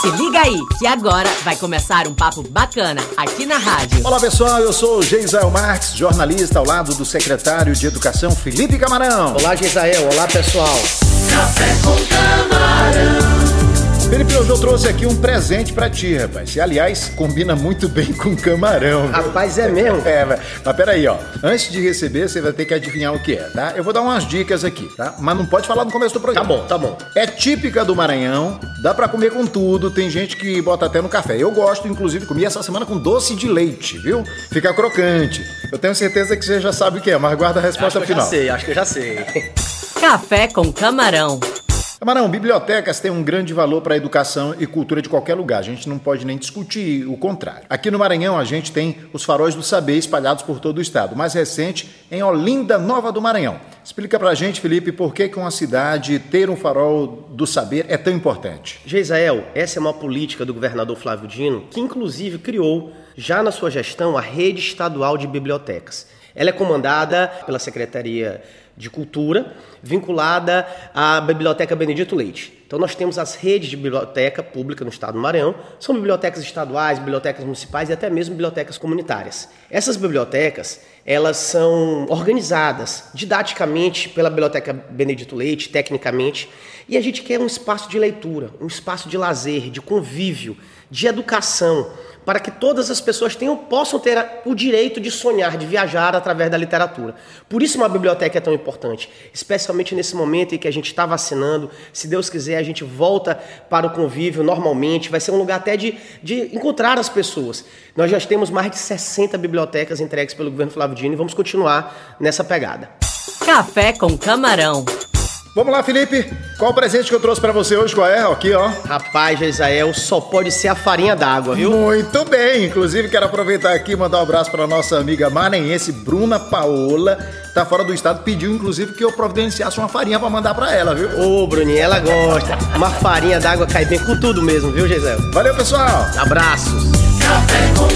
Se liga aí, que agora vai começar um papo bacana aqui na rádio. Olá pessoal, eu sou o Geisael Marques, jornalista ao lado do secretário de Educação Felipe Camarão. Olá Geisael, olá pessoal. Café com camarão. Hoje eu trouxe aqui um presente pra ti, rapaz. E, aliás, combina muito bem com camarão. viu? Rapaz, é mesmo? É, mas mas peraí, ó. Antes de receber, você vai ter que adivinhar o que é, tá? Eu vou dar umas dicas aqui, tá? Mas não pode falar no começo do Tá programa. bom, tá bom. É típica do Maranhão, dá pra comer com tudo, tem gente que bota até no café. Eu gosto, inclusive, comi essa semana com doce de leite, viu? Fica crocante. Eu tenho certeza que você já sabe o que é, mas guarda a resposta Acho que eu já final. sei, acho que eu já sei. Café com camarão. Camarão, bibliotecas têm um grande valor para a educação e cultura de qualquer lugar. A gente não pode nem discutir o contrário. Aqui no Maranhão, a gente tem os faróis do saber espalhados por todo o estado. Mais recente, em Olinda, Nova do Maranhão. Explica pra gente, Felipe, por que, que uma cidade ter um farol do saber é tão importante. Geisael, essa é uma política do governador Flávio Dino, que inclusive criou, já na sua gestão, a Rede Estadual de Bibliotecas. Ela é comandada pela Secretaria de Cultura, vinculada à Biblioteca Benedito Leite. Então nós temos as redes de biblioteca pública no estado do Maranhão, são bibliotecas estaduais, bibliotecas municipais e até mesmo bibliotecas comunitárias. Essas bibliotecas, elas são organizadas didaticamente pela Biblioteca Benedito Leite, tecnicamente, e a gente quer um espaço de leitura, um espaço de lazer, de convívio, de educação, para que todas as pessoas tenham, possam ter o direito de sonhar, de viajar através da literatura. Por isso uma biblioteca é tão importante, especialmente nesse momento em que a gente está vacinando. Se Deus quiser, a gente volta para o convívio normalmente, vai ser um lugar até de, de encontrar as pessoas. Nós já temos mais de 60 bibliotecas entregues pelo governo Flávio Dino e vamos continuar nessa pegada. Café com camarão. Vamos lá, Felipe. Qual o presente que eu trouxe pra você hoje? Qual é? Aqui, ó. Rapaz, Israel, só pode ser a farinha d'água, viu? Muito bem. Inclusive, quero aproveitar aqui e mandar um abraço para nossa amiga maranhense, Bruna Paola. Tá fora do estado, pediu inclusive que eu providenciasse uma farinha para mandar para ela, viu? Ô, Bruninha, ela gosta. Uma farinha d'água cai bem com tudo mesmo, viu, Gisele? Valeu, pessoal. Abraços. Café com